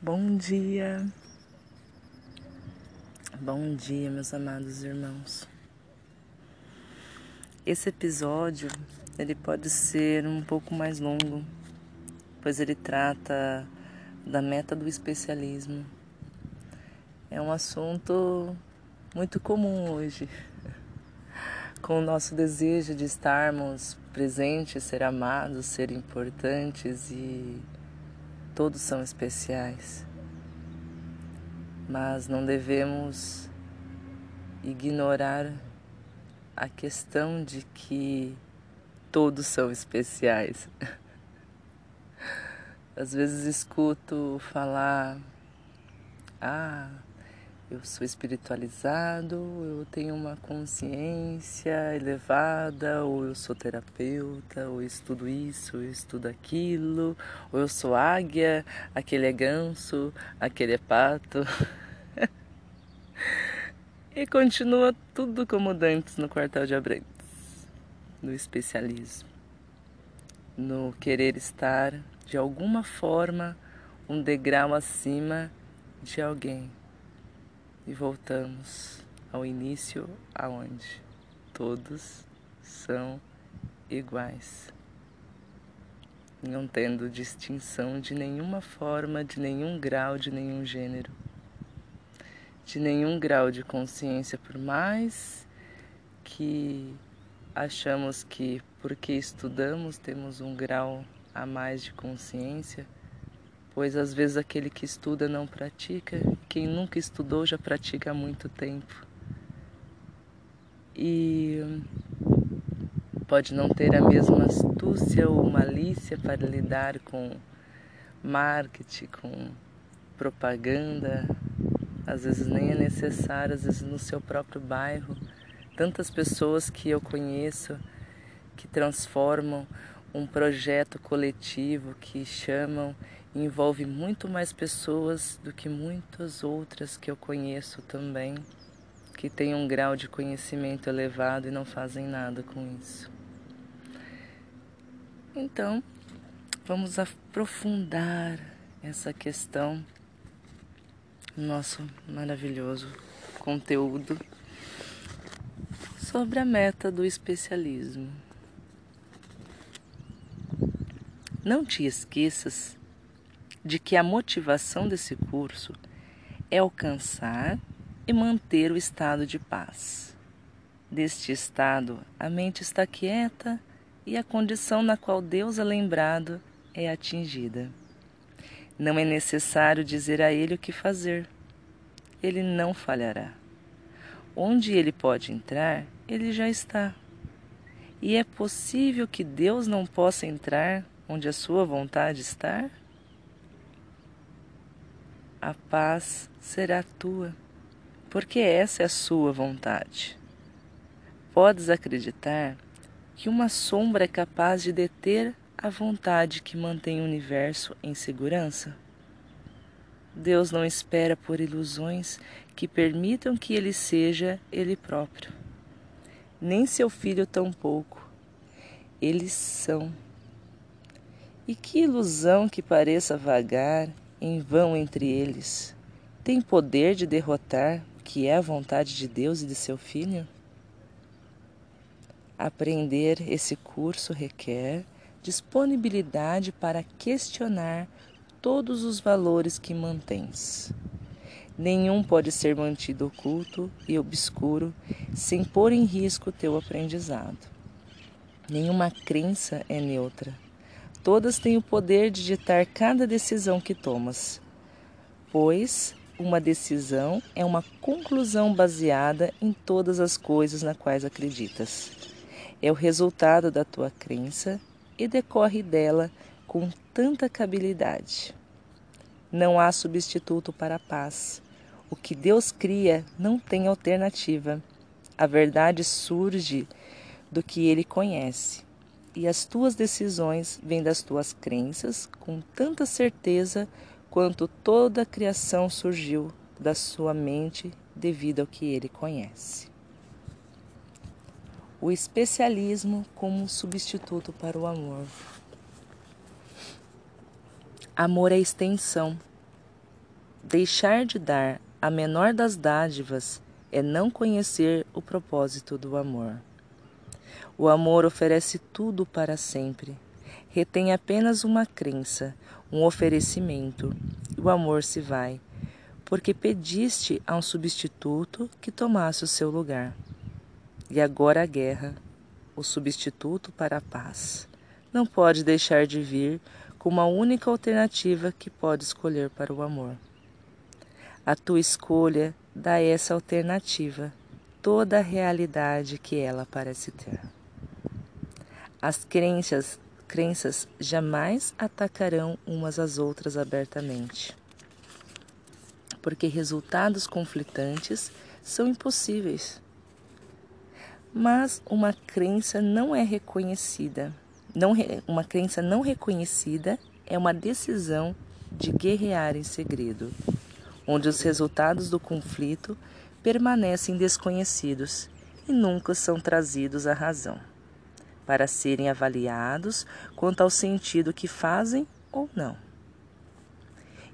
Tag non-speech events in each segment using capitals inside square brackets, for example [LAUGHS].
Bom dia, bom dia, meus amados irmãos. Esse episódio ele pode ser um pouco mais longo, pois ele trata da meta do especialismo. É um assunto muito comum hoje, [LAUGHS] com o nosso desejo de estarmos presentes, ser amados, ser importantes e todos são especiais. Mas não devemos ignorar a questão de que todos são especiais. [LAUGHS] Às vezes escuto falar, ah, eu sou espiritualizado, eu tenho uma consciência elevada, ou eu sou terapeuta, ou estudo isso, eu estudo aquilo, ou eu sou águia, aquele é ganso, aquele é pato. [LAUGHS] e continua tudo como dantes no quartel de Abrantes, no especialismo, no querer estar de alguma forma um degrau acima de alguém e voltamos ao início aonde todos são iguais, não tendo distinção de nenhuma forma, de nenhum grau, de nenhum gênero, de nenhum grau de consciência, por mais que achamos que porque estudamos temos um grau a mais de consciência, pois às vezes aquele que estuda não pratica, quem nunca estudou já pratica há muito tempo. E pode não ter a mesma astúcia ou malícia para lidar com marketing, com propaganda, às vezes nem é necessário, às vezes no seu próprio bairro. Tantas pessoas que eu conheço que transformam um projeto coletivo que chamam envolve muito mais pessoas do que muitas outras que eu conheço também, que têm um grau de conhecimento elevado e não fazem nada com isso. Então, vamos aprofundar essa questão no nosso maravilhoso conteúdo sobre a meta do especialismo. Não te esqueças de que a motivação desse curso é alcançar e manter o estado de paz. Deste estado, a mente está quieta e a condição na qual Deus é lembrado é atingida. Não é necessário dizer a ele o que fazer. Ele não falhará. Onde ele pode entrar, ele já está. E é possível que Deus não possa entrar onde a sua vontade está? A paz será tua, porque essa é a sua vontade. Podes acreditar que uma sombra é capaz de deter a vontade que mantém o universo em segurança? Deus não espera por ilusões que permitam que ele seja ele próprio, nem seu filho tampouco. Eles são. E que ilusão que pareça vagar em vão entre eles, tem poder de derrotar o que é a vontade de Deus e de seu Filho? Aprender esse curso requer disponibilidade para questionar todos os valores que mantens. Nenhum pode ser mantido oculto e obscuro sem pôr em risco teu aprendizado. Nenhuma crença é neutra Todas têm o poder de ditar cada decisão que tomas, pois uma decisão é uma conclusão baseada em todas as coisas nas quais acreditas. É o resultado da tua crença e decorre dela com tanta cabilidade. Não há substituto para a paz. O que Deus cria não tem alternativa. A verdade surge do que ele conhece e as tuas decisões vêm das tuas crenças com tanta certeza quanto toda a criação surgiu da sua mente devido ao que ele conhece. O especialismo como substituto para o amor. Amor é extensão, Deixar de dar a menor das dádivas é não conhecer o propósito do amor. O amor oferece tudo para sempre. Retém apenas uma crença, um oferecimento. O amor se vai, porque pediste a um substituto que tomasse o seu lugar. E agora a guerra, o substituto para a paz, não pode deixar de vir como a única alternativa que pode escolher para o amor. A tua escolha dá essa alternativa, toda a realidade que ela parece ter. As crenças, crenças jamais atacarão umas às outras abertamente, porque resultados conflitantes são impossíveis. Mas uma crença não é reconhecida. Não, uma crença não reconhecida é uma decisão de guerrear em segredo onde os resultados do conflito permanecem desconhecidos e nunca são trazidos à razão, para serem avaliados quanto ao sentido que fazem ou não.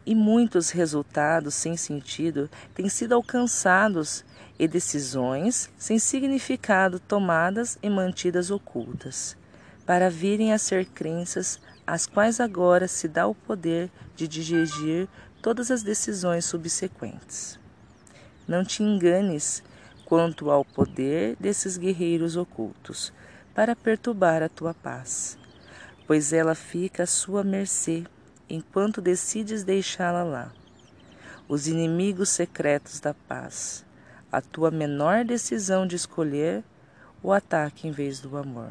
E muitos resultados sem sentido têm sido alcançados e decisões sem significado tomadas e mantidas ocultas, para virem a ser crenças às quais agora se dá o poder de dirigir todas as decisões subsequentes. Não te enganes quanto ao poder desses guerreiros ocultos para perturbar a tua paz, pois ela fica à sua mercê enquanto decides deixá-la lá. Os inimigos secretos da paz, a tua menor decisão de escolher o ataque em vez do amor.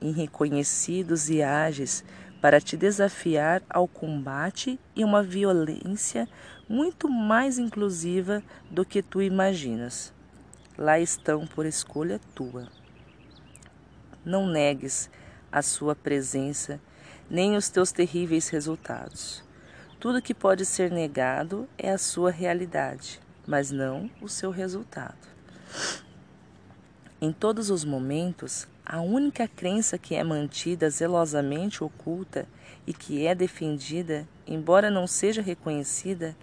Irreconhecidos e ágeis para te desafiar ao combate e uma violência muito mais inclusiva do que tu imaginas. Lá estão por escolha tua. Não negues a sua presença nem os teus terríveis resultados. Tudo que pode ser negado é a sua realidade, mas não o seu resultado. Em todos os momentos, a única crença que é mantida zelosamente oculta e que é defendida, embora não seja reconhecida,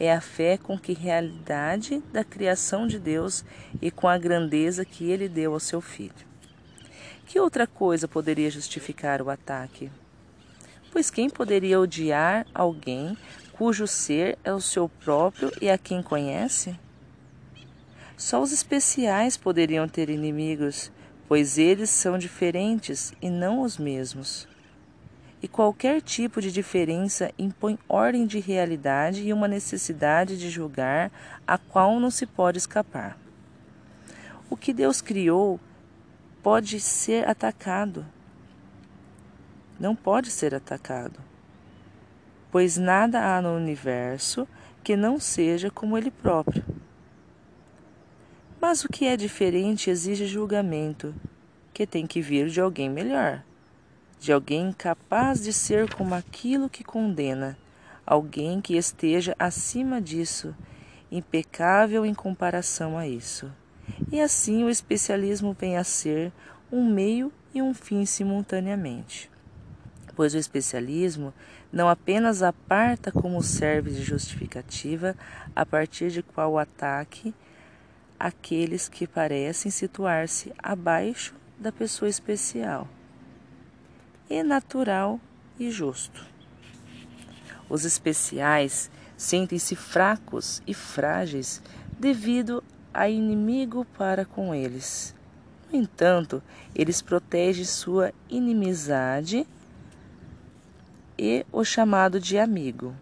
é a fé com que realidade da criação de Deus e com a grandeza que ele deu ao seu filho. Que outra coisa poderia justificar o ataque? Pois quem poderia odiar alguém cujo ser é o seu próprio e a quem conhece? Só os especiais poderiam ter inimigos, pois eles são diferentes e não os mesmos. E qualquer tipo de diferença impõe ordem de realidade e uma necessidade de julgar a qual não se pode escapar. O que Deus criou pode ser atacado. Não pode ser atacado, pois nada há no universo que não seja como ele próprio. Mas o que é diferente exige julgamento, que tem que vir de alguém melhor, de alguém capaz de ser como aquilo que condena, alguém que esteja acima disso, impecável em comparação a isso. E assim o especialismo vem a ser um meio e um fim simultaneamente. Pois o especialismo não apenas aparta como serve de justificativa a partir de qual ataque aqueles que parecem situar-se abaixo da pessoa especial, e natural e justo. Os especiais sentem-se fracos e frágeis devido a inimigo para com eles. No entanto, eles protegem sua inimizade e o chamado de amigo,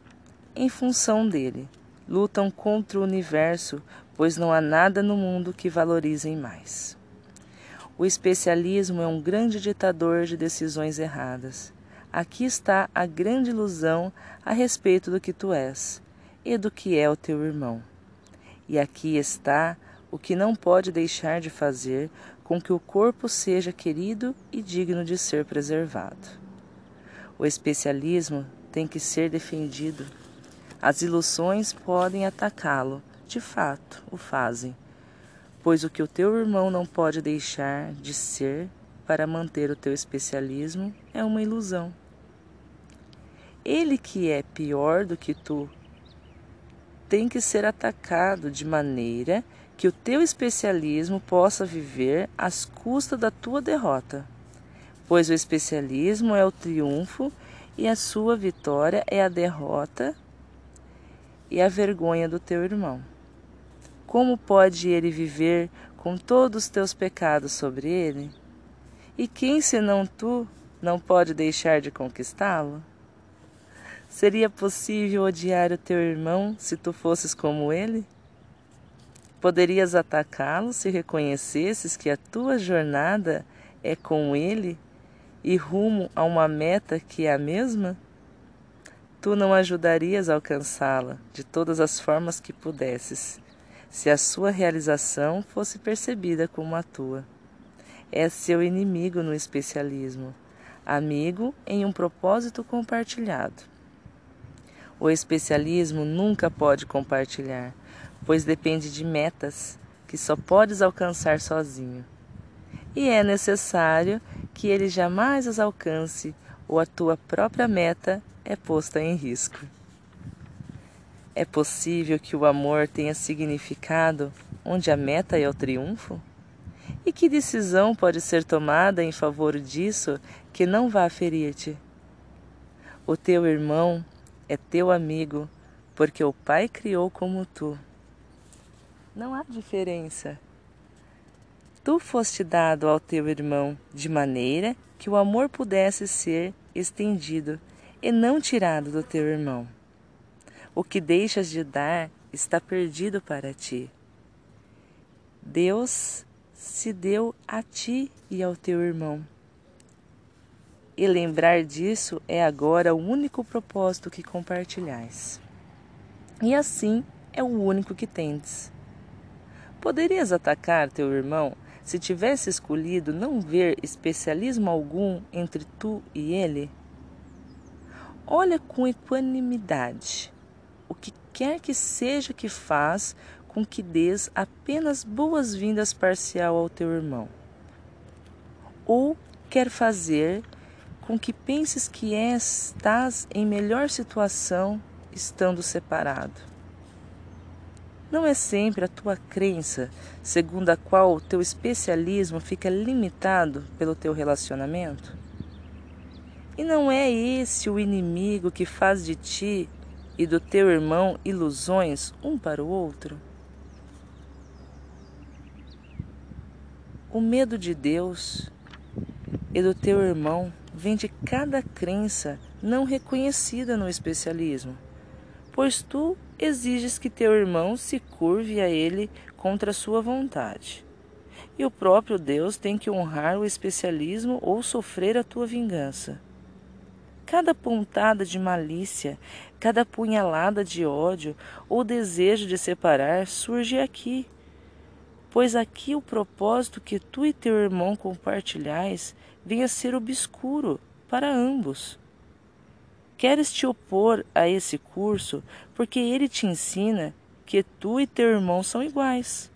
em função dele. Lutam contra o universo pois não há nada no mundo que valorizem mais. O especialismo é um grande ditador de decisões erradas. Aqui está a grande ilusão a respeito do que tu és e do que é o teu irmão. E aqui está o que não pode deixar de fazer com que o corpo seja querido e digno de ser preservado. O especialismo tem que ser defendido. As ilusões podem atacá-lo, de fato o fazem, pois o que o teu irmão não pode deixar de ser para manter o teu especialismo é uma ilusão. Ele que é pior do que tu tem que ser atacado de maneira que o teu especialismo possa viver às custas da tua derrota. Pois o especialismo é o triunfo e a sua vitória é a derrota e a vergonha do teu irmão. Como pode ele viver com todos os teus pecados sobre ele? E quem senão tu não pode deixar de conquistá-lo? Seria possível odiar o teu irmão se tu fosses como ele? Poderias atacá-lo se reconhecesses que a tua jornada é com ele e rumo a uma meta que é a mesma? Tu não ajudarias a alcançá-la de todas as formas que pudesses, se a sua realização fosse percebida como a tua. É seu inimigo no especialismo, amigo em um propósito compartilhado. O especialismo nunca pode compartilhar, pois depende de metas que só podes alcançar sozinho. E é necessário que ele jamais as alcance ou a tua própria meta é posta em risco. É possível que o amor tenha significado onde a meta é o triunfo? E que decisão pode ser tomada em favor disso que não vá ferir-te? O teu irmão é teu amigo, porque o Pai criou como tu. Não há diferença. Tu foste dado ao teu irmão de maneira que o amor pudesse ser estendido e não tirado do teu irmão. O que deixas de dar está perdido para ti. Deus se deu a ti e ao teu irmão e lembrar disso é agora o único propósito que compartilhais. E assim é o único que tendes. Poderias atacar teu irmão se tivesse escolhido não ver especialismo algum entre tu e ele? Olha com equanimidade o que quer que seja que faz com que dês apenas boas-vindas parcial ao teu irmão. Ou quer fazer com que penses que estás em melhor situação estando separado. Não é sempre a tua crença segundo a qual o teu especialismo fica limitado pelo teu relacionamento? E não é esse o inimigo que faz de ti e do teu irmão ilusões um para o outro? O medo de Deus e do teu irmão vem de cada crença não reconhecida no especialismo, pois tu exiges que teu irmão se curve a ele contra a sua vontade. E o próprio Deus tem que honrar o especialismo ou sofrer a tua vingança. Cada pontada de malícia, cada punhalada de ódio ou desejo de separar surge aqui, pois aqui o propósito que tu e teu irmão compartilhais vem a ser obscuro para ambos. Queres te opor a esse curso porque ele te ensina que tu e teu irmão são iguais.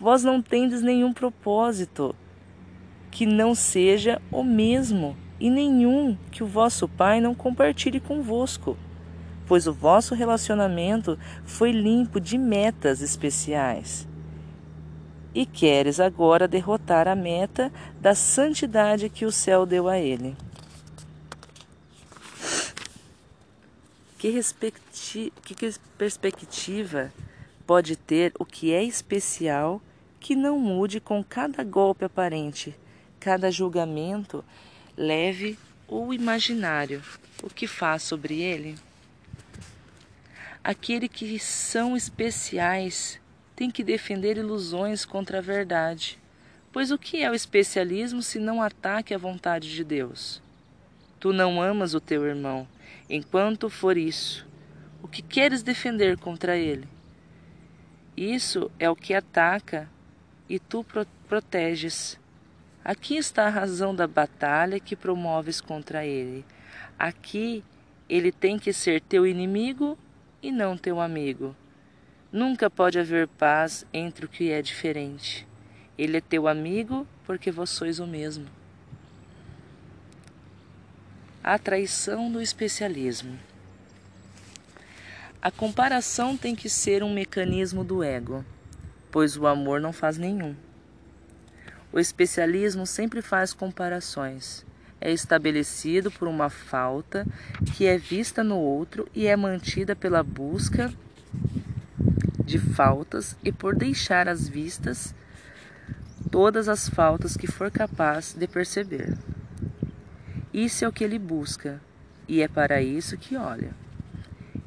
Vós não tendes nenhum propósito que não seja o mesmo, e nenhum que o vosso Pai não compartilhe convosco, pois o vosso relacionamento foi limpo de metas especiais e queres agora derrotar a meta da santidade que o céu deu a ele. Que, que perspectiva pode ter o que é especial que não mude com cada golpe aparente, cada julgamento leve ou imaginário, o que faz sobre ele? Aquele que são especiais tem que defender ilusões contra a verdade. Pois o que é o especialismo se não ataque à vontade de Deus? Tu não amas o teu irmão, enquanto for isso. O que queres defender contra ele? Isso é o que ataca e tu proteges. Aqui está a razão da batalha que promoves contra ele. Aqui ele tem que ser teu inimigo e não teu amigo. Nunca pode haver paz entre o que é diferente. Ele é teu amigo porque vós sois o mesmo. A traição do especialismo. A comparação tem que ser um mecanismo do ego, pois o amor não faz nenhum. O especialismo sempre faz comparações. É estabelecido por uma falta que é vista no outro e é mantida pela busca de faltas e por deixar às vistas todas as faltas que for capaz de perceber. Isso é o que ele busca, e é para isso que olha.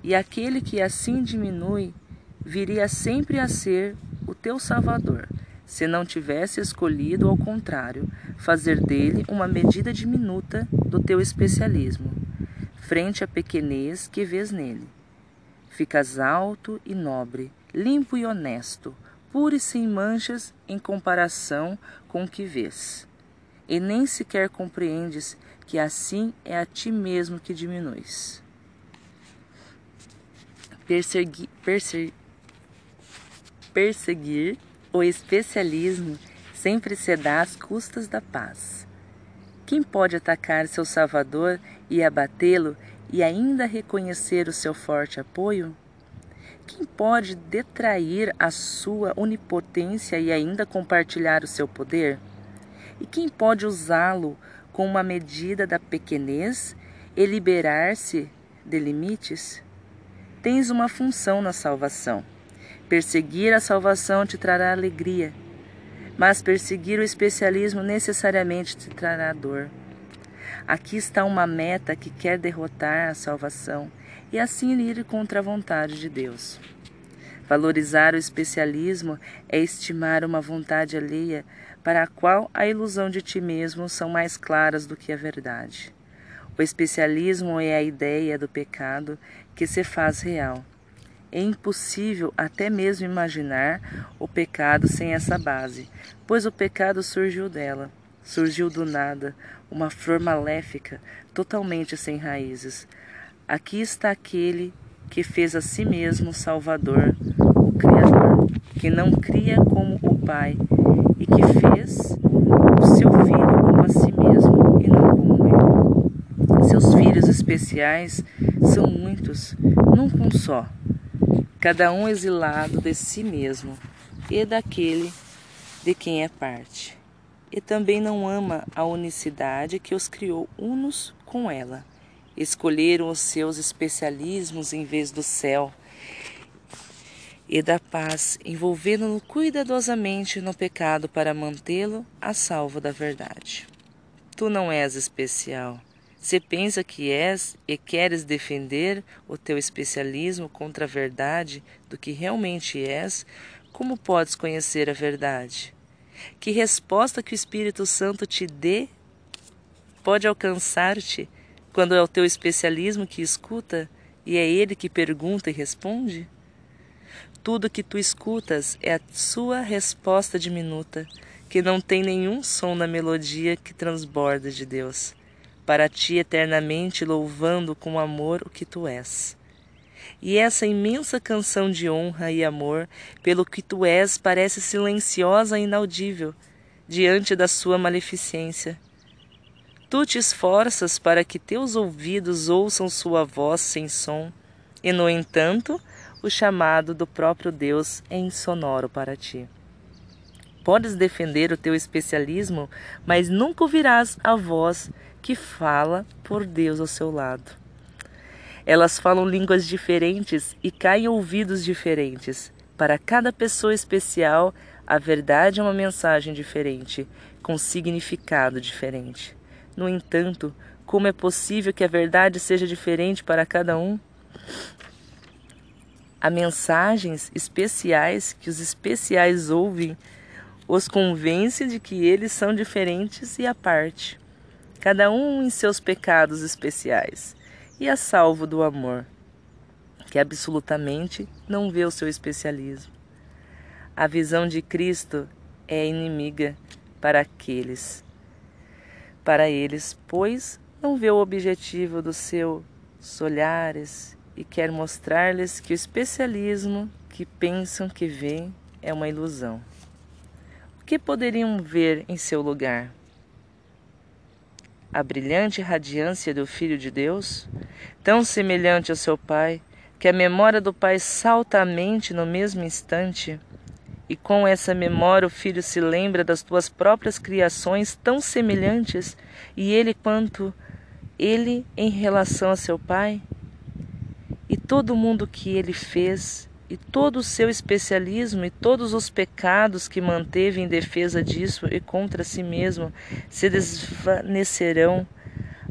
E aquele que assim diminui viria sempre a ser o teu Salvador, se não tivesse escolhido, ao contrário, fazer dele uma medida diminuta do teu especialismo, frente à pequenez que vês nele. Ficas alto e nobre, limpo e honesto, puro e sem manchas em comparação com o que vês. E nem sequer compreendes que assim é a ti mesmo que diminuis. Persegui, perse, perseguir o especialismo sempre se dá às custas da paz. Quem pode atacar seu Salvador e abatê-lo e ainda reconhecer o seu forte apoio? Quem pode detrair a sua onipotência e ainda compartilhar o seu poder? E quem pode usá-lo com uma medida da pequenez e liberar-se de limites? Tens uma função na salvação. Perseguir a salvação te trará alegria, mas perseguir o especialismo necessariamente te trará dor. Aqui está uma meta que quer derrotar a salvação e assim ir contra a vontade de Deus. Valorizar o especialismo é estimar uma vontade alheia para a qual a ilusão de ti mesmo são mais claras do que a verdade. O especialismo é a ideia do pecado que se faz real. É impossível até mesmo imaginar o pecado sem essa base, pois o pecado surgiu dela, surgiu do nada, uma flor maléfica, totalmente sem raízes. Aqui está aquele que fez a si mesmo Salvador, o Criador, que não cria como o Pai e que fez o seu filho como a si mesmo e não como ele. Seus filhos especiais são muitos, nunca um só, cada um exilado de si mesmo e daquele de quem é parte. E também não ama a unicidade que os criou unos com ela escolheram os seus especialismos em vez do céu e da paz, envolvendo-no cuidadosamente no pecado para mantê-lo a salvo da verdade. Tu não és especial. Se pensa que és e queres defender o teu especialismo contra a verdade do que realmente és, como podes conhecer a verdade? Que resposta que o Espírito Santo te dê pode alcançar-te quando é o teu especialismo que escuta e é ele que pergunta e responde? Tudo que tu escutas é a sua resposta diminuta, que não tem nenhum som na melodia que transborda de Deus, para ti eternamente louvando com amor o que tu és. E essa imensa canção de honra e amor pelo que tu és parece silenciosa e inaudível diante da sua maleficência Tu te esforças para que teus ouvidos ouçam sua voz sem som, e no entanto, o chamado do próprio Deus é insonoro para ti. Podes defender o teu especialismo, mas nunca ouvirás a voz que fala por Deus ao seu lado. Elas falam línguas diferentes e caem ouvidos diferentes. Para cada pessoa especial, a verdade é uma mensagem diferente, com significado diferente. No entanto, como é possível que a verdade seja diferente para cada um? Há mensagens especiais que os especiais ouvem, os convence de que eles são diferentes e à parte, cada um em seus pecados especiais, e a salvo do amor, que absolutamente não vê o seu especialismo. A visão de Cristo é inimiga para aqueles para eles, pois não vê o objetivo dos seus olhares e quer mostrar-lhes que o especialismo que pensam que vê é uma ilusão. O que poderiam ver em seu lugar? A brilhante radiância do Filho de Deus, tão semelhante ao seu Pai, que a memória do pai salta à mente no mesmo instante, e com essa memória o filho se lembra das tuas próprias criações tão semelhantes, e ele quanto ele em relação a seu pai? E todo mundo que ele fez, e todo o seu especialismo e todos os pecados que manteve em defesa disso e contra si mesmo se desvanecerão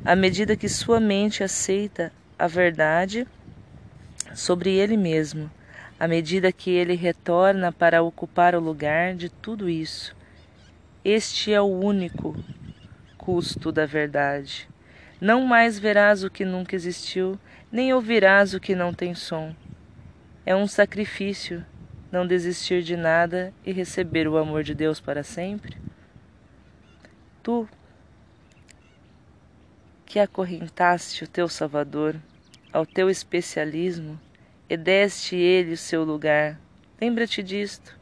à medida que sua mente aceita a verdade sobre ele mesmo à medida que ele retorna para ocupar o lugar de tudo isso. Este é o único custo da verdade. Não mais verás o que nunca existiu, nem ouvirás o que não tem som. É um sacrifício não desistir de nada e receber o amor de Deus para sempre. Tu que acorrentaste o teu Salvador ao teu especialismo, e deste ele o seu lugar. Lembra-te disto.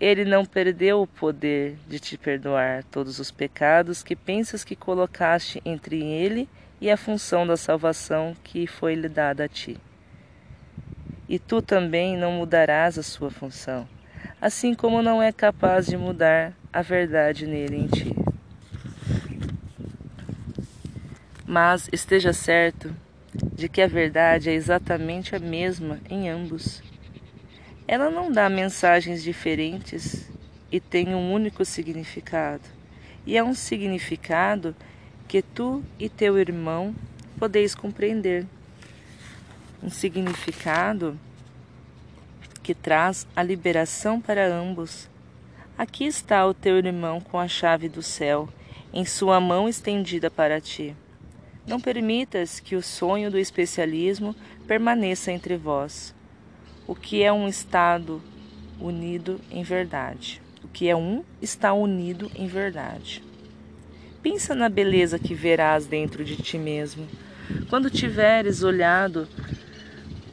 Ele não perdeu o poder de te perdoar todos os pecados que pensas que colocaste entre ele e a função da salvação que foi lhe dada a ti. E tu também não mudarás a sua função, assim como não é capaz de mudar a verdade nele em ti. Mas esteja certo de que a verdade é exatamente a mesma em ambos. Ela não dá mensagens diferentes e tem um único significado, e é um significado que tu e teu irmão podeis compreender. Um significado que traz a liberação para ambos. Aqui está o teu irmão com a chave do céu, em sua mão estendida para ti. Não permitas que o sonho do especialismo permaneça entre vós. O que é um estado unido em verdade? O que é um está unido em verdade. Pensa na beleza que verás dentro de ti mesmo, quando tiveres olhado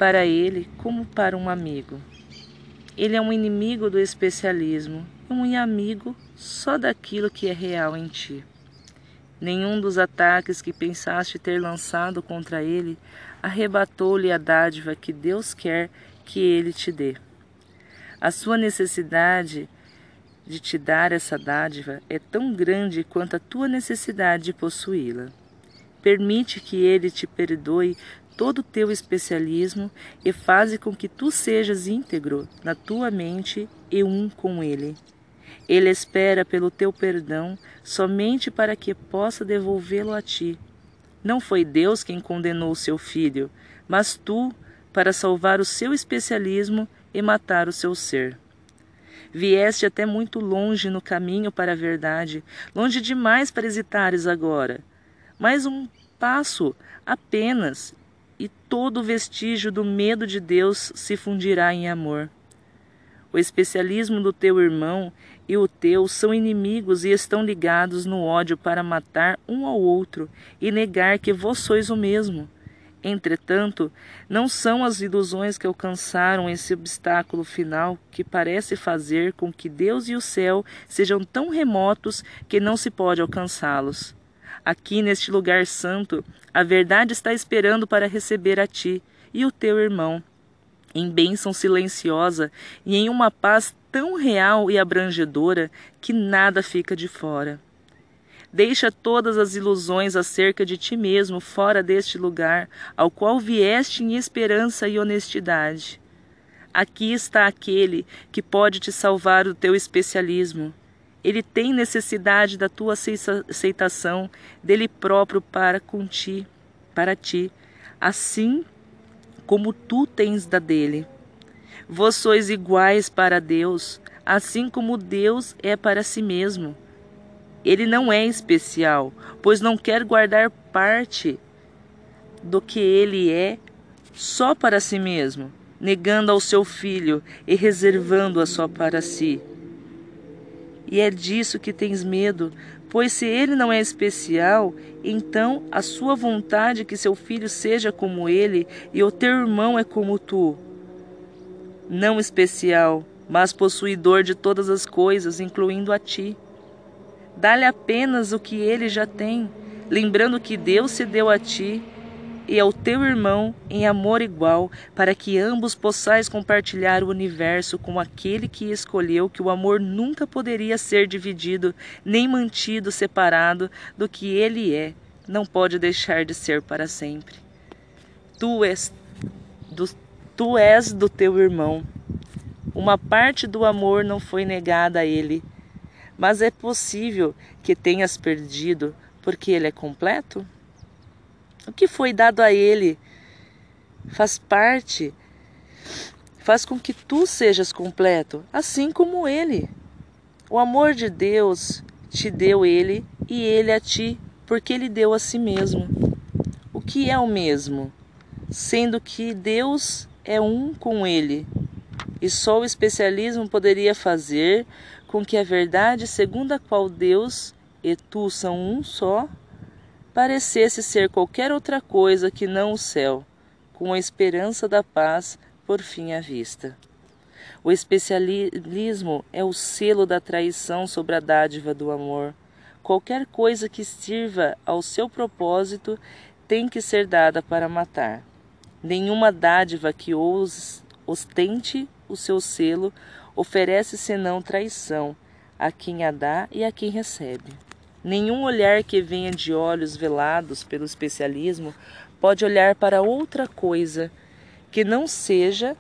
para ele como para um amigo. Ele é um inimigo do especialismo, um amigo só daquilo que é real em ti. Nenhum dos ataques que pensaste ter lançado contra ele arrebatou-lhe a dádiva que Deus quer que ele te dê. A sua necessidade de te dar essa dádiva é tão grande quanto a tua necessidade de possuí-la. Permite que ele te perdoe todo o teu especialismo e faze com que tu sejas íntegro na tua mente e um com ele. Ele espera pelo teu perdão somente para que possa devolvê-lo a ti. Não foi Deus quem condenou seu filho, mas tu, para salvar o seu especialismo e matar o seu ser. Vieste até muito longe no caminho para a verdade, longe demais para hesitares agora. Mais um passo apenas, e todo vestígio do medo de Deus se fundirá em amor. O especialismo do teu irmão e o teu são inimigos e estão ligados no ódio para matar um ao outro e negar que vós sois o mesmo. Entretanto, não são as ilusões que alcançaram esse obstáculo final que parece fazer com que Deus e o céu sejam tão remotos que não se pode alcançá-los. Aqui neste lugar santo, a verdade está esperando para receber a ti e o teu irmão em bênção silenciosa e em uma paz tão real e abrangedora que nada fica de fora. Deixa todas as ilusões acerca de ti mesmo fora deste lugar ao qual vieste em esperança e honestidade. Aqui está aquele que pode te salvar do teu especialismo. Ele tem necessidade da tua aceitação dele próprio para com ti, para ti, assim como tu tens da dele. Vós sois iguais para Deus, assim como Deus é para si mesmo. Ele não é especial, pois não quer guardar parte do que ele é só para si mesmo, negando ao seu filho e reservando-a só para si. E é disso que tens medo, Pois se ele não é especial, então a sua vontade é que seu filho seja como ele e o teu irmão é como tu. Não especial, mas possuidor de todas as coisas, incluindo a ti. Dá-lhe apenas o que ele já tem, lembrando que Deus se deu a ti e ao teu irmão em amor igual, para que ambos possais compartilhar o universo com aquele que escolheu que o amor nunca poderia ser dividido, nem mantido separado do que ele é, não pode deixar de ser para sempre. Tu és do, tu és do teu irmão. Uma parte do amor não foi negada a ele, mas é possível que tenhas perdido porque ele é completo? O que foi dado a ele faz parte, faz com que tu sejas completo, assim como ele. O amor de Deus te deu ele e ele a ti, porque ele deu a si mesmo. O que é o mesmo? Sendo que Deus é um com ele, e só o especialismo poderia fazer com que a verdade segundo a qual Deus e tu são um só, parecesse ser qualquer outra coisa que não o céu, com a esperança da paz por fim à vista. O especialismo é o selo da traição sobre a dádiva do amor. Qualquer coisa que sirva ao seu propósito tem que ser dada para matar. Nenhuma dádiva que ostente o seu selo oferece senão traição a quem a dá e a quem recebe. Nenhum olhar que venha de olhos velados pelo especialismo pode olhar para outra coisa que não seja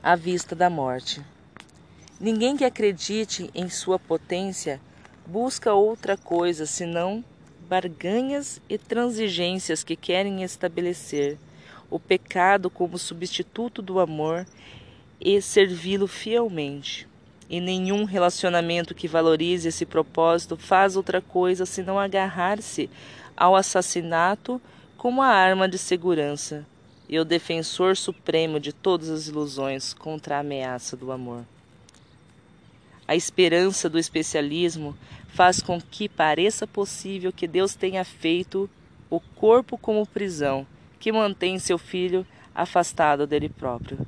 a vista da morte. Ninguém que acredite em sua potência busca outra coisa senão barganhas e transigências que querem estabelecer o pecado como substituto do amor e servi-lo fielmente e nenhum relacionamento que valorize esse propósito faz outra coisa senão agarrar-se ao assassinato como a arma de segurança e o defensor supremo de todas as ilusões contra a ameaça do amor. A esperança do especialismo faz com que pareça possível que Deus tenha feito o corpo como prisão que mantém seu filho afastado dele próprio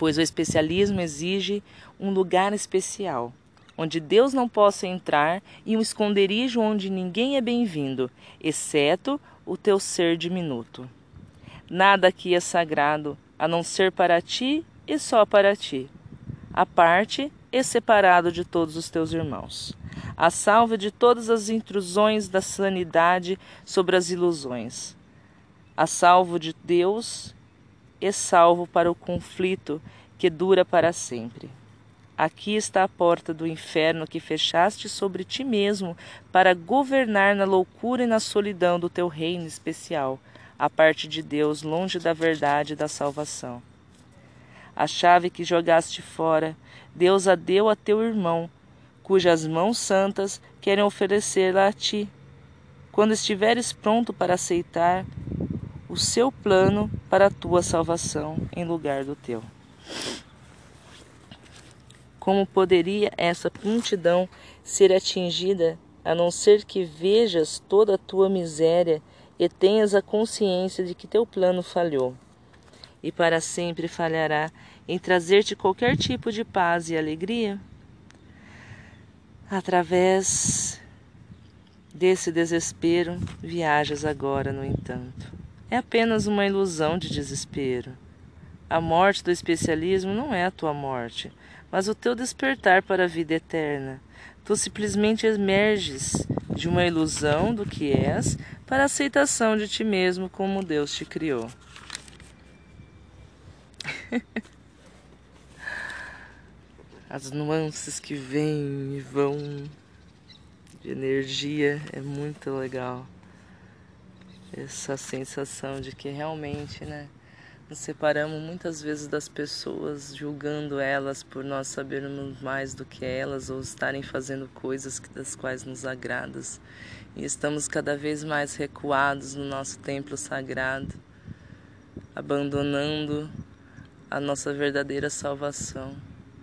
pois o especialismo exige um lugar especial, onde Deus não possa entrar e um esconderijo onde ninguém é bem-vindo, exceto o teu ser diminuto. Nada aqui é sagrado, a não ser para ti e só para ti, a parte e separado de todos os teus irmãos, a salvo de todas as intrusões da sanidade sobre as ilusões, a salvo de Deus e salvo para o conflito que dura para sempre. Aqui está a porta do inferno que fechaste sobre ti mesmo para governar na loucura e na solidão do teu reino especial, a parte de Deus, longe da verdade e da salvação. A chave que jogaste fora, Deus a deu a teu irmão, cujas mãos santas querem oferecê-la a ti. Quando estiveres pronto para aceitar, o seu plano para a tua salvação em lugar do teu. Como poderia essa prontidão ser atingida a não ser que vejas toda a tua miséria e tenhas a consciência de que teu plano falhou? E para sempre falhará em trazer-te qualquer tipo de paz e alegria? Através desse desespero, viajas agora, no entanto é apenas uma ilusão de desespero. A morte do especialismo não é a tua morte, mas o teu despertar para a vida eterna. Tu simplesmente emerges de uma ilusão do que és para a aceitação de ti mesmo como Deus te criou. [LAUGHS] As nuances que vêm e vão de energia é muito legal essa sensação de que realmente, né, nos separamos muitas vezes das pessoas, julgando elas por nós sabermos mais do que elas ou estarem fazendo coisas das quais nos agradam. E estamos cada vez mais recuados no nosso templo sagrado, abandonando a nossa verdadeira salvação,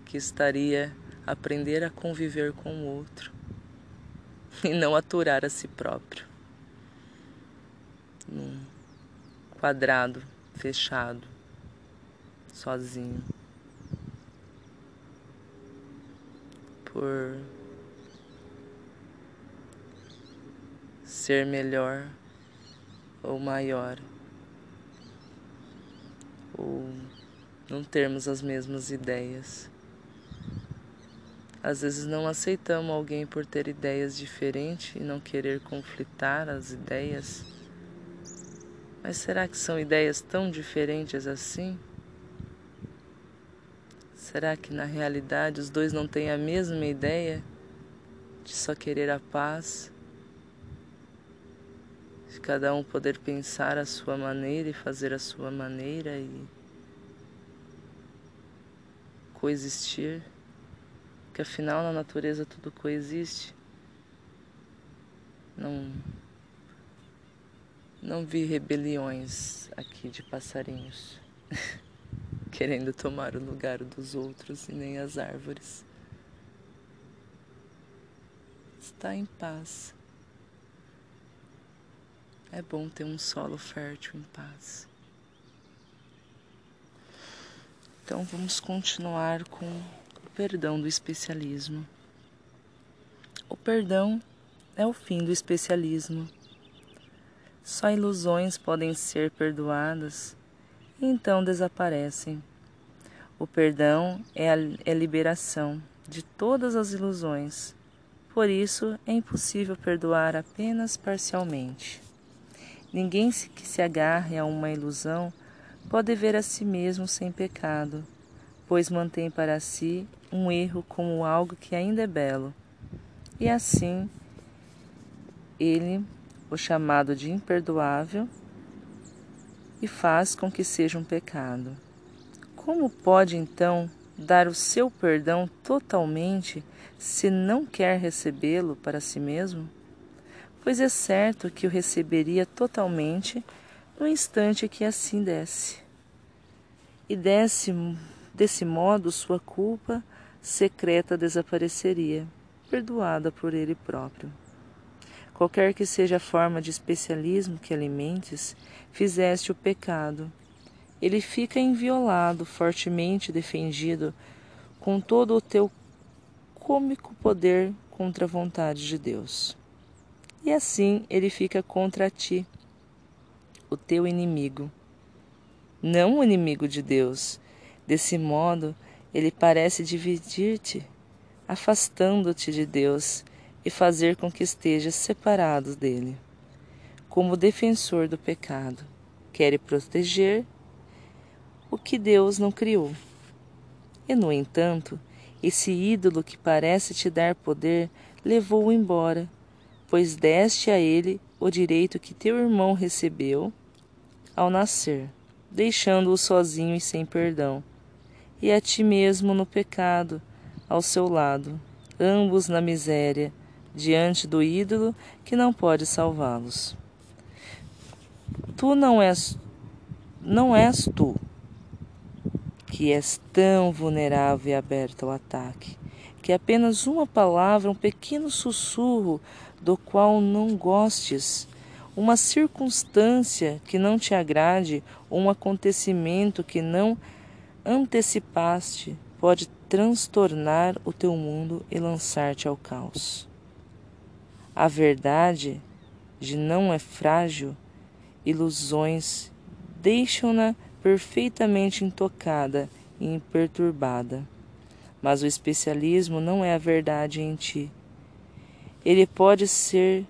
que estaria aprender a conviver com o outro e não aturar a si próprio num quadrado fechado, sozinho. Por ser melhor ou maior, ou não termos as mesmas ideias. Às vezes não aceitamos alguém por ter ideias diferentes e não querer conflitar as ideias. Mas será que são ideias tão diferentes assim? Será que na realidade os dois não têm a mesma ideia de só querer a paz? De cada um poder pensar a sua maneira e fazer a sua maneira e coexistir? que afinal na natureza tudo coexiste. Não, não vi rebeliões aqui de passarinhos [LAUGHS] querendo tomar o lugar dos outros e nem as árvores. Está em paz. É bom ter um solo fértil em paz. Então vamos continuar com perdão do especialismo. O perdão é o fim do especialismo. Só ilusões podem ser perdoadas e então desaparecem. O perdão é a é liberação de todas as ilusões. Por isso é impossível perdoar apenas parcialmente. Ninguém que se agarre a uma ilusão pode ver a si mesmo sem pecado pois mantém para si um erro como algo que ainda é belo. E assim, ele, o chamado de imperdoável, e faz com que seja um pecado. Como pode então dar o seu perdão totalmente se não quer recebê-lo para si mesmo? Pois é certo que o receberia totalmente no instante que assim desse. E desse Desse modo, sua culpa secreta desapareceria, perdoada por ele próprio. Qualquer que seja a forma de especialismo que alimentes, fizeste o pecado. Ele fica inviolado, fortemente defendido, com todo o teu cômico poder contra a vontade de Deus. E assim ele fica contra ti, o teu inimigo. Não o inimigo de Deus, Desse modo, ele parece dividir-te, afastando-te de Deus e fazer com que estejas separado dele. Como defensor do pecado, quer proteger o que Deus não criou. E, no entanto, esse ídolo que parece te dar poder levou-o embora, pois deste a ele o direito que teu irmão recebeu ao nascer, deixando-o sozinho e sem perdão e a ti mesmo no pecado, ao seu lado, ambos na miséria, diante do ídolo que não pode salvá-los. Tu não és não és tu que és tão vulnerável e aberto ao ataque, que apenas uma palavra, um pequeno sussurro do qual não gostes, uma circunstância que não te agrade, um acontecimento que não antecipaste pode transtornar o teu mundo e lançar-te ao caos. A verdade de não é frágil, ilusões deixam-na perfeitamente intocada e imperturbada. Mas o especialismo não é a verdade em ti. Ele pode ser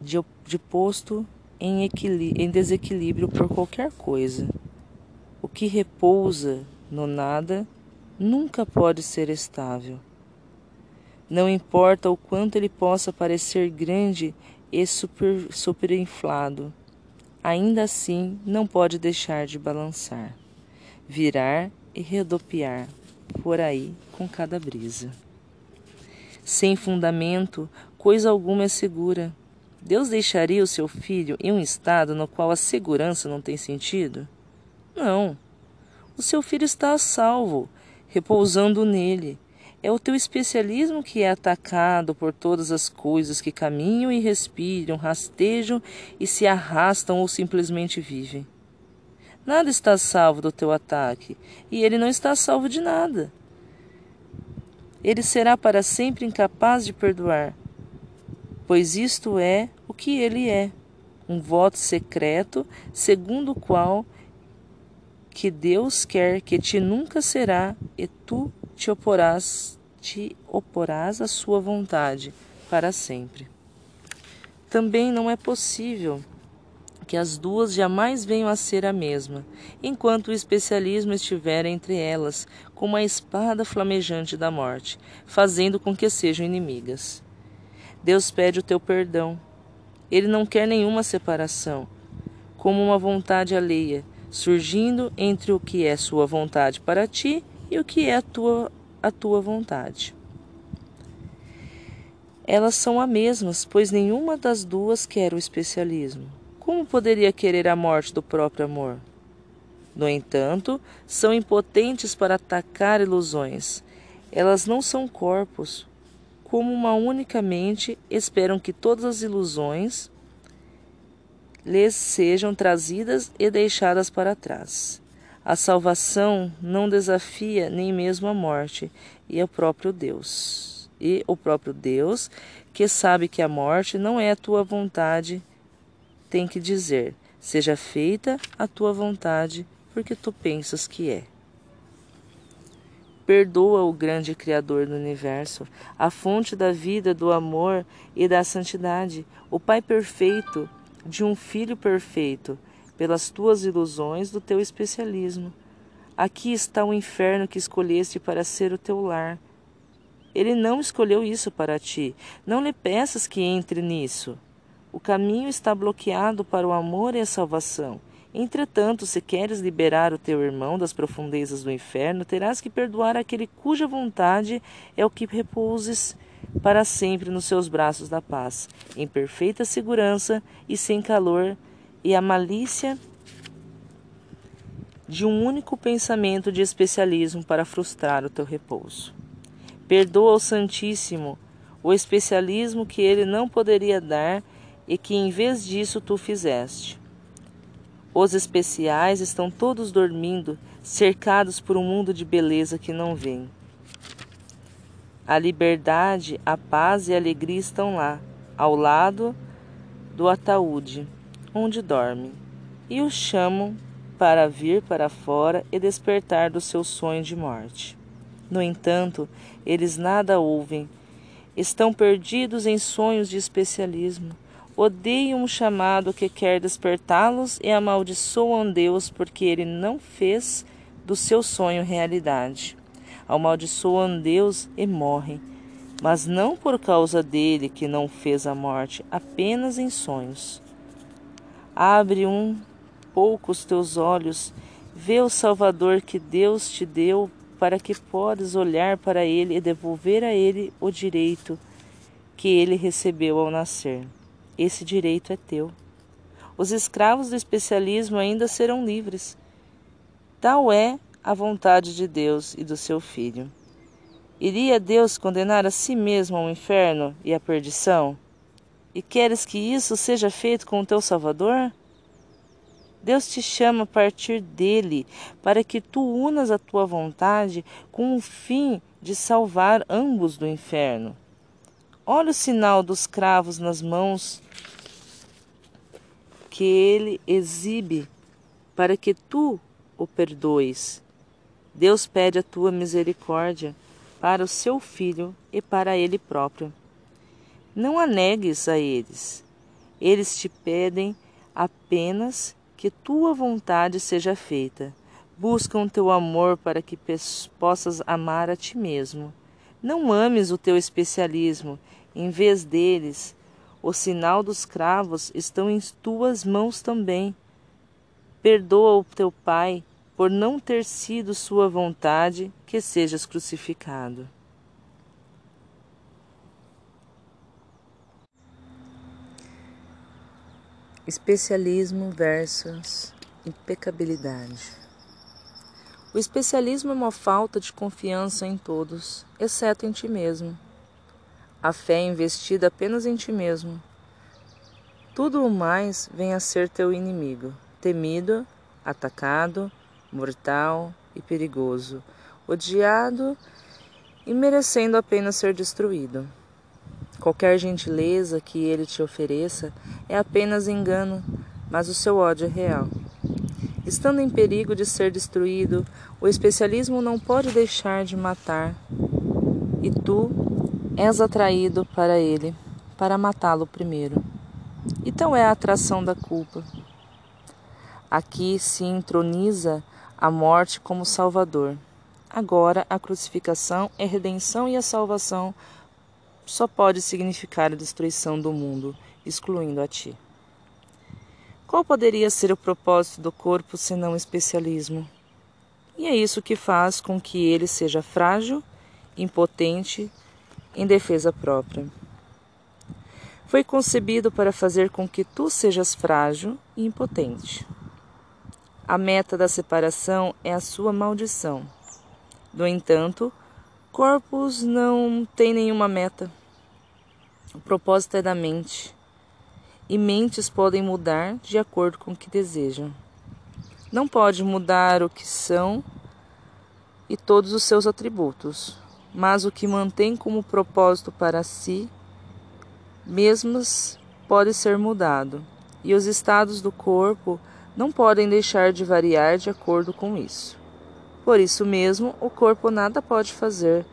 de, de posto em, em desequilíbrio por qualquer coisa o que repousa no nada nunca pode ser estável. Não importa o quanto ele possa parecer grande e super, superinflado, ainda assim não pode deixar de balançar, virar e redopiar por aí com cada brisa. Sem fundamento, coisa alguma é segura. Deus deixaria o seu filho em um estado no qual a segurança não tem sentido? Não. O seu filho está a salvo, repousando nele. É o teu especialismo que é atacado por todas as coisas que caminham e respiram, rastejam e se arrastam ou simplesmente vivem. Nada está salvo do teu ataque, e ele não está salvo de nada. Ele será para sempre incapaz de perdoar, pois isto é o que ele é, um voto secreto, segundo o qual que Deus quer que te nunca será e tu te oporás, te oporás à sua vontade para sempre. Também não é possível que as duas jamais venham a ser a mesma, enquanto o especialismo estiver entre elas, como a espada flamejante da morte, fazendo com que sejam inimigas. Deus pede o teu perdão. Ele não quer nenhuma separação, como uma vontade alheia, surgindo entre o que é sua vontade para ti e o que é a tua, a tua vontade. Elas são a mesmas, pois nenhuma das duas quer o especialismo. Como poderia querer a morte do próprio amor? No entanto, são impotentes para atacar ilusões. Elas não são corpos. Como uma única mente, esperam que todas as ilusões lhes sejam trazidas e deixadas para trás. A salvação não desafia nem mesmo a morte, e é o próprio Deus. E o próprio Deus, que sabe que a morte não é a tua vontade, tem que dizer: Seja feita a tua vontade, porque tu pensas que é. Perdoa o grande Criador do universo, a fonte da vida, do amor e da santidade, o Pai perfeito de um Filho perfeito, pelas tuas ilusões do teu especialismo. Aqui está o inferno que escolheste para ser o teu lar. Ele não escolheu isso para ti. Não lhe peças que entre nisso. O caminho está bloqueado para o amor e a salvação. Entretanto, se queres liberar o teu irmão das profundezas do inferno, terás que perdoar aquele cuja vontade é o que repouses para sempre nos seus braços da paz, em perfeita segurança e sem calor e a malícia de um único pensamento de especialismo para frustrar o teu repouso. Perdoa ao Santíssimo o especialismo que ele não poderia dar e que em vez disso tu fizeste. Os especiais estão todos dormindo, cercados por um mundo de beleza que não vem. A liberdade, a paz e a alegria estão lá, ao lado do ataúde, onde dorme, e o chamam para vir para fora e despertar do seu sonho de morte. No entanto, eles nada ouvem, estão perdidos em sonhos de especialismo odeiam o chamado que quer despertá-los e amaldiçoam Deus porque ele não fez do seu sonho realidade. Amaldiçoam Deus e morrem, mas não por causa dele que não fez a morte, apenas em sonhos. Abre um pouco os teus olhos, vê o Salvador que Deus te deu para que podes olhar para ele e devolver a ele o direito que ele recebeu ao nascer. Esse direito é teu. Os escravos do especialismo ainda serão livres. Tal é a vontade de Deus e do seu Filho. Iria Deus condenar a si mesmo ao inferno e à perdição? E queres que isso seja feito com o teu Salvador? Deus te chama a partir dele para que tu unas a tua vontade com o fim de salvar ambos do inferno. Olha o sinal dos cravos nas mãos que ele exibe para que tu o perdoes. Deus pede a tua misericórdia para o seu filho e para ele próprio. Não a negues a eles. Eles te pedem apenas que tua vontade seja feita. Buscam teu amor para que possas amar a ti mesmo. Não ames o teu especialismo, em vez deles, o sinal dos cravos estão em tuas mãos também. Perdoa o teu pai por não ter sido sua vontade que sejas crucificado. Especialismo versus impecabilidade. O especialismo é uma falta de confiança em todos, exceto em ti mesmo. A fé é investida apenas em ti mesmo. Tudo o mais vem a ser teu inimigo, temido, atacado, mortal e perigoso, odiado e merecendo apenas ser destruído. Qualquer gentileza que ele te ofereça é apenas engano, mas o seu ódio é real. Estando em perigo de ser destruído, o especialismo não pode deixar de matar, e tu és atraído para ele, para matá-lo primeiro. Então é a atração da culpa. Aqui se introniza a morte como Salvador. Agora a crucificação é redenção e a salvação só pode significar a destruição do mundo, excluindo a ti. Qual poderia ser o propósito do corpo senão especialismo? E é isso que faz com que ele seja frágil, impotente, em defesa própria. Foi concebido para fazer com que tu sejas frágil e impotente. A meta da separação é a sua maldição. No entanto, corpos não têm nenhuma meta. O propósito é da mente e mentes podem mudar de acordo com o que desejam. Não pode mudar o que são e todos os seus atributos, mas o que mantém como propósito para si mesmas pode ser mudado, e os estados do corpo não podem deixar de variar de acordo com isso. Por isso mesmo, o corpo nada pode fazer.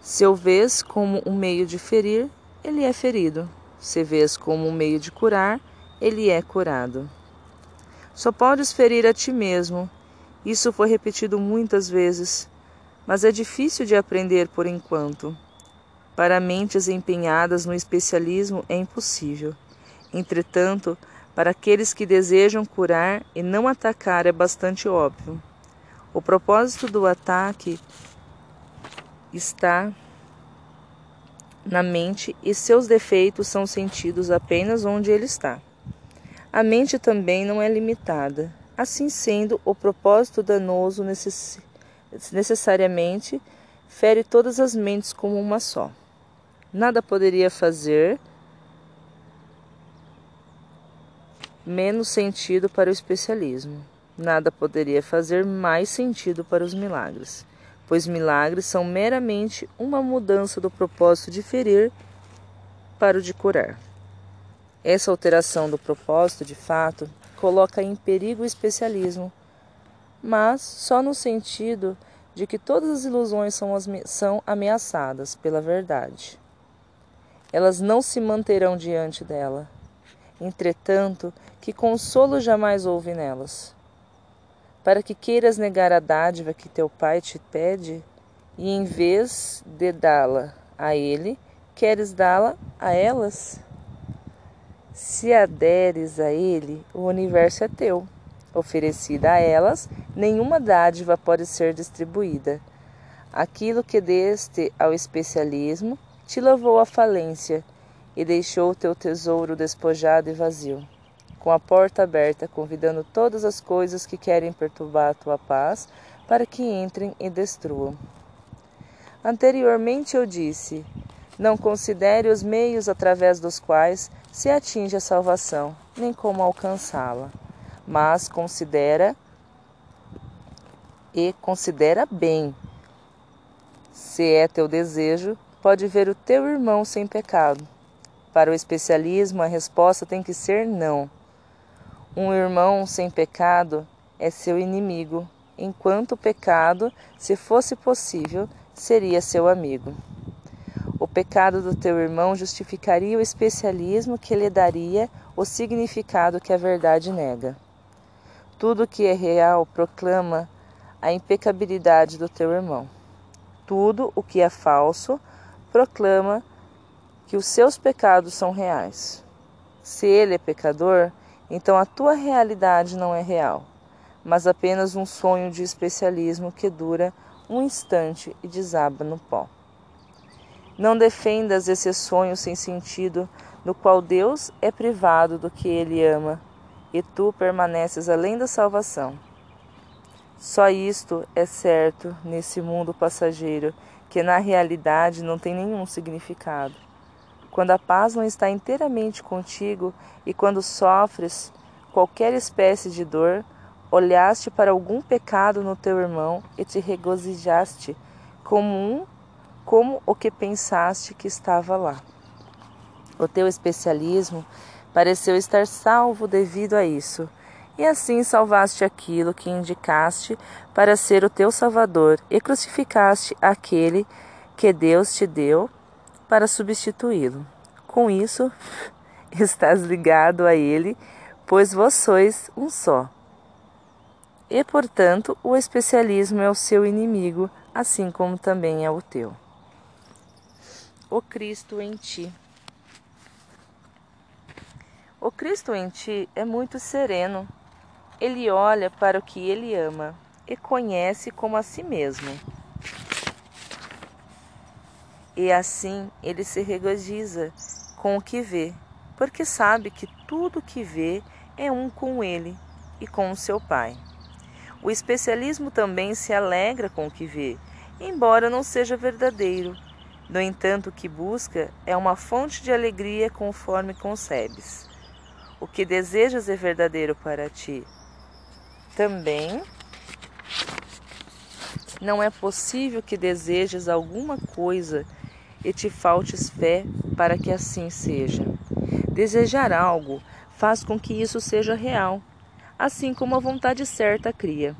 Se o vês como um meio de ferir, ele é ferido se vês como um meio de curar, ele é curado. Só podes ferir a ti mesmo. Isso foi repetido muitas vezes, mas é difícil de aprender por enquanto. Para mentes empenhadas no especialismo é impossível. Entretanto, para aqueles que desejam curar e não atacar é bastante óbvio. O propósito do ataque está na mente e seus defeitos são sentidos apenas onde ele está. A mente também não é limitada. Assim sendo, o propósito danoso necess... necessariamente fere todas as mentes como uma só. Nada poderia fazer menos sentido para o especialismo. Nada poderia fazer mais sentido para os milagres pois milagres são meramente uma mudança do propósito de ferir para o de curar. Essa alteração do propósito, de fato, coloca em perigo o especialismo, mas só no sentido de que todas as ilusões são, são ameaçadas pela verdade. Elas não se manterão diante dela. Entretanto, que consolo jamais houve nelas para que queiras negar a dádiva que teu pai te pede, e em vez de dá-la a ele, queres dá-la a elas? Se aderes a ele, o universo é teu. Oferecida a elas, nenhuma dádiva pode ser distribuída. Aquilo que deste ao especialismo te levou à falência e deixou teu tesouro despojado e vazio com a porta aberta, convidando todas as coisas que querem perturbar a tua paz para que entrem e destruam. Anteriormente eu disse: não considere os meios através dos quais se atinge a salvação, nem como alcançá-la, mas considera e considera bem. Se é teu desejo, pode ver o teu irmão sem pecado. Para o especialismo, a resposta tem que ser não. Um irmão sem pecado é seu inimigo, enquanto o pecado, se fosse possível, seria seu amigo. O pecado do teu irmão justificaria o especialismo que lhe daria o significado que a verdade nega. Tudo que é real proclama a impecabilidade do teu irmão. Tudo o que é falso proclama que os seus pecados são reais. Se ele é pecador, então a tua realidade não é real, mas apenas um sonho de especialismo que dura um instante e desaba no pó. Não defendas esse sonho sem sentido, no qual Deus é privado do que ele ama, e tu permaneces além da salvação. Só isto é certo nesse mundo passageiro, que na realidade não tem nenhum significado. Quando a paz não está inteiramente contigo e quando sofres qualquer espécie de dor, olhaste para algum pecado no teu irmão e te regozijaste como um como o que pensaste que estava lá. O teu especialismo pareceu estar salvo devido a isso, e assim salvaste aquilo que indicaste para ser o teu Salvador e crucificaste aquele que Deus te deu para substituí-lo. Com isso, [LAUGHS] estás ligado a ele, pois vós sois um só. E, portanto, o especialismo é o seu inimigo, assim como também é o teu. O Cristo em ti. O Cristo em ti é muito sereno. Ele olha para o que ele ama e conhece como a si mesmo. E assim ele se regozija com o que vê, porque sabe que tudo que vê é um com ele e com o seu Pai. O especialismo também se alegra com o que vê, embora não seja verdadeiro. No entanto, o que busca é uma fonte de alegria conforme concebes. O que desejas é verdadeiro para ti. Também não é possível que desejes alguma coisa e te faltes fé para que assim seja. Desejar algo faz com que isso seja real, assim como a vontade certa cria.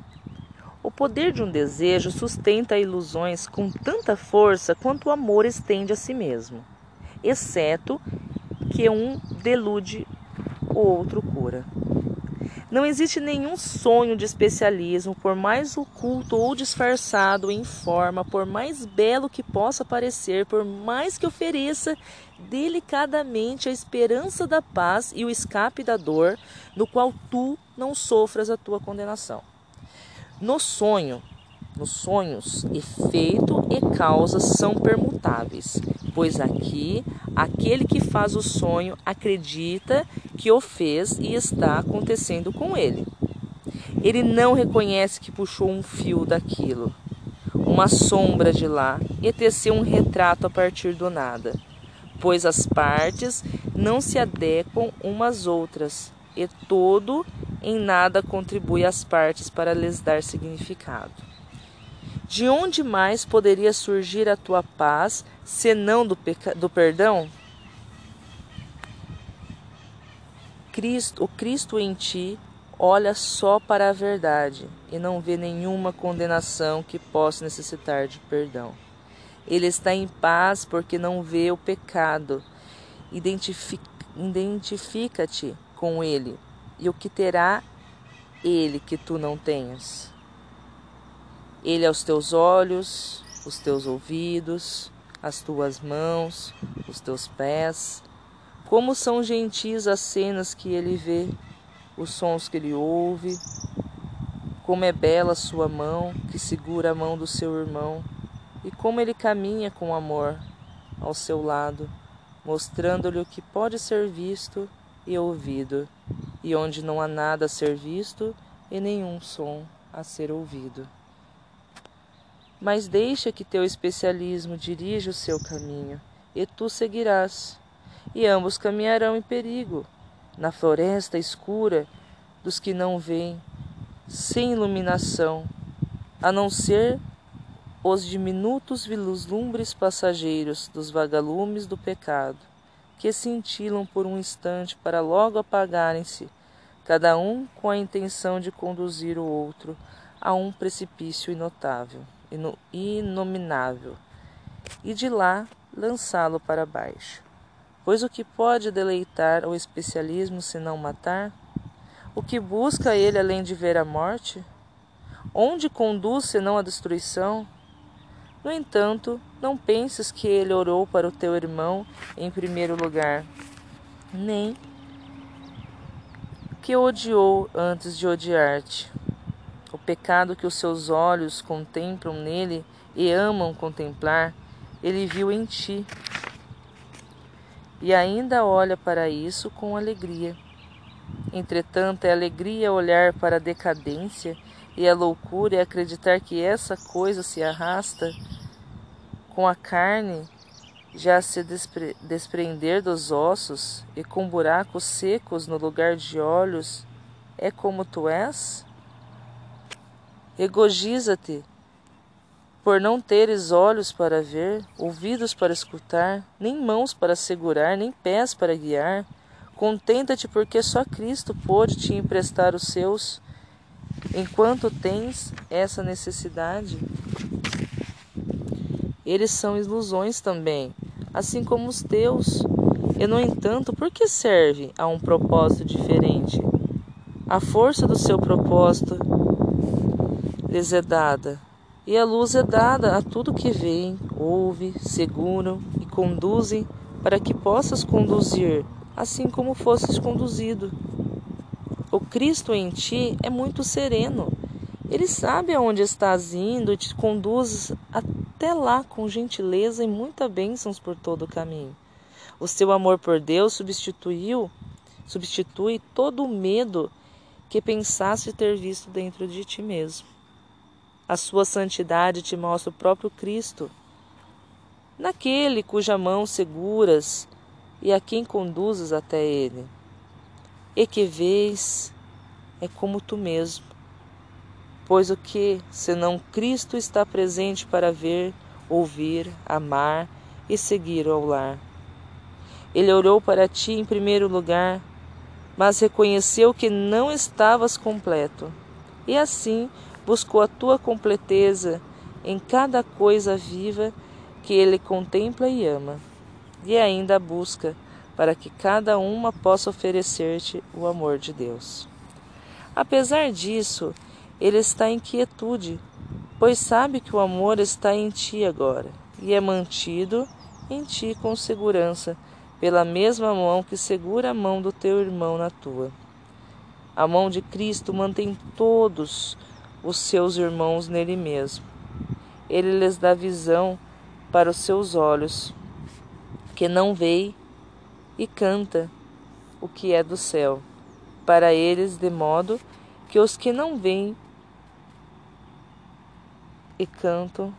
O poder de um desejo sustenta ilusões com tanta força quanto o amor estende a si mesmo, exceto que um delude, o outro cura. Não existe nenhum sonho de especialismo, por mais oculto ou disfarçado em forma, por mais belo que possa parecer, por mais que ofereça delicadamente a esperança da paz e o escape da dor, no qual tu não sofras a tua condenação. No sonho, nos sonhos, efeito e causa são permutáveis, pois aqui aquele que faz o sonho acredita que o fez e está acontecendo com ele. Ele não reconhece que puxou um fio daquilo, uma sombra de lá, e teceu um retrato a partir do nada, pois as partes não se adequam umas outras, e todo em nada contribui às partes para lhes dar significado. De onde mais poderia surgir a tua paz, senão do, do perdão? Cristo, o Cristo em ti olha só para a verdade e não vê nenhuma condenação que possa necessitar de perdão. Ele está em paz porque não vê o pecado. Identifica-te com ele e o que terá ele que tu não tenhas. Ele é os teus olhos, os teus ouvidos, as tuas mãos, os teus pés. Como são gentis as cenas que ele vê, os sons que ele ouve. Como é bela a sua mão que segura a mão do seu irmão, e como ele caminha com amor ao seu lado, mostrando-lhe o que pode ser visto e ouvido, e onde não há nada a ser visto e nenhum som a ser ouvido mas deixa que teu especialismo dirija o seu caminho, e tu seguirás, e ambos caminharão em perigo, na floresta escura dos que não veem, sem iluminação, a não ser os diminutos vislumbres passageiros dos vagalumes do pecado, que cintilam por um instante para logo apagarem-se, cada um com a intenção de conduzir o outro a um precipício inotável inominável, e de lá lançá-lo para baixo. Pois o que pode deleitar o especialismo se não matar? O que busca ele além de ver a morte? Onde conduz senão a destruição? No entanto, não penses que ele orou para o teu irmão em primeiro lugar, nem que odiou antes de odiar-te o pecado que os seus olhos contemplam nele e amam contemplar, ele viu em ti. E ainda olha para isso com alegria. Entretanto, é alegria olhar para a decadência e a loucura e acreditar que essa coisa se arrasta com a carne já se despre desprender dos ossos e com buracos secos no lugar de olhos, é como tu és? Regozija-te, por não teres olhos para ver, ouvidos para escutar, nem mãos para segurar, nem pés para guiar, contenta-te porque só Cristo pôde te emprestar os seus, enquanto tens essa necessidade. Eles são ilusões também, assim como os teus. E, no entanto, por que serve a um propósito diferente? A força do seu propósito lhes é dada, e a luz é dada a tudo que veem, ouve, seguram e conduzem, para que possas conduzir, assim como fosses conduzido. O Cristo em ti é muito sereno. Ele sabe aonde estás indo e te conduz até lá com gentileza e muitas bênçãos por todo o caminho. O seu amor por Deus substituiu, substitui todo o medo que pensaste ter visto dentro de ti mesmo. A sua santidade te mostra o próprio Cristo, naquele cuja mão seguras e a quem conduzes até ele. E que vês é como tu mesmo, pois o que, senão Cristo está presente para ver, ouvir, amar e seguir ao lar? Ele orou para ti em primeiro lugar, mas reconheceu que não estavas completo, e assim buscou a tua completeza em cada coisa viva que ele contempla e ama, e ainda busca para que cada uma possa oferecer-te o amor de Deus. Apesar disso, ele está em quietude, pois sabe que o amor está em ti agora e é mantido em ti com segurança pela mesma mão que segura a mão do teu irmão na tua. A mão de Cristo mantém todos os seus irmãos nele mesmo. Ele lhes dá visão para os seus olhos, que não veem, e canta o que é do céu, para eles, de modo que os que não veem e cantam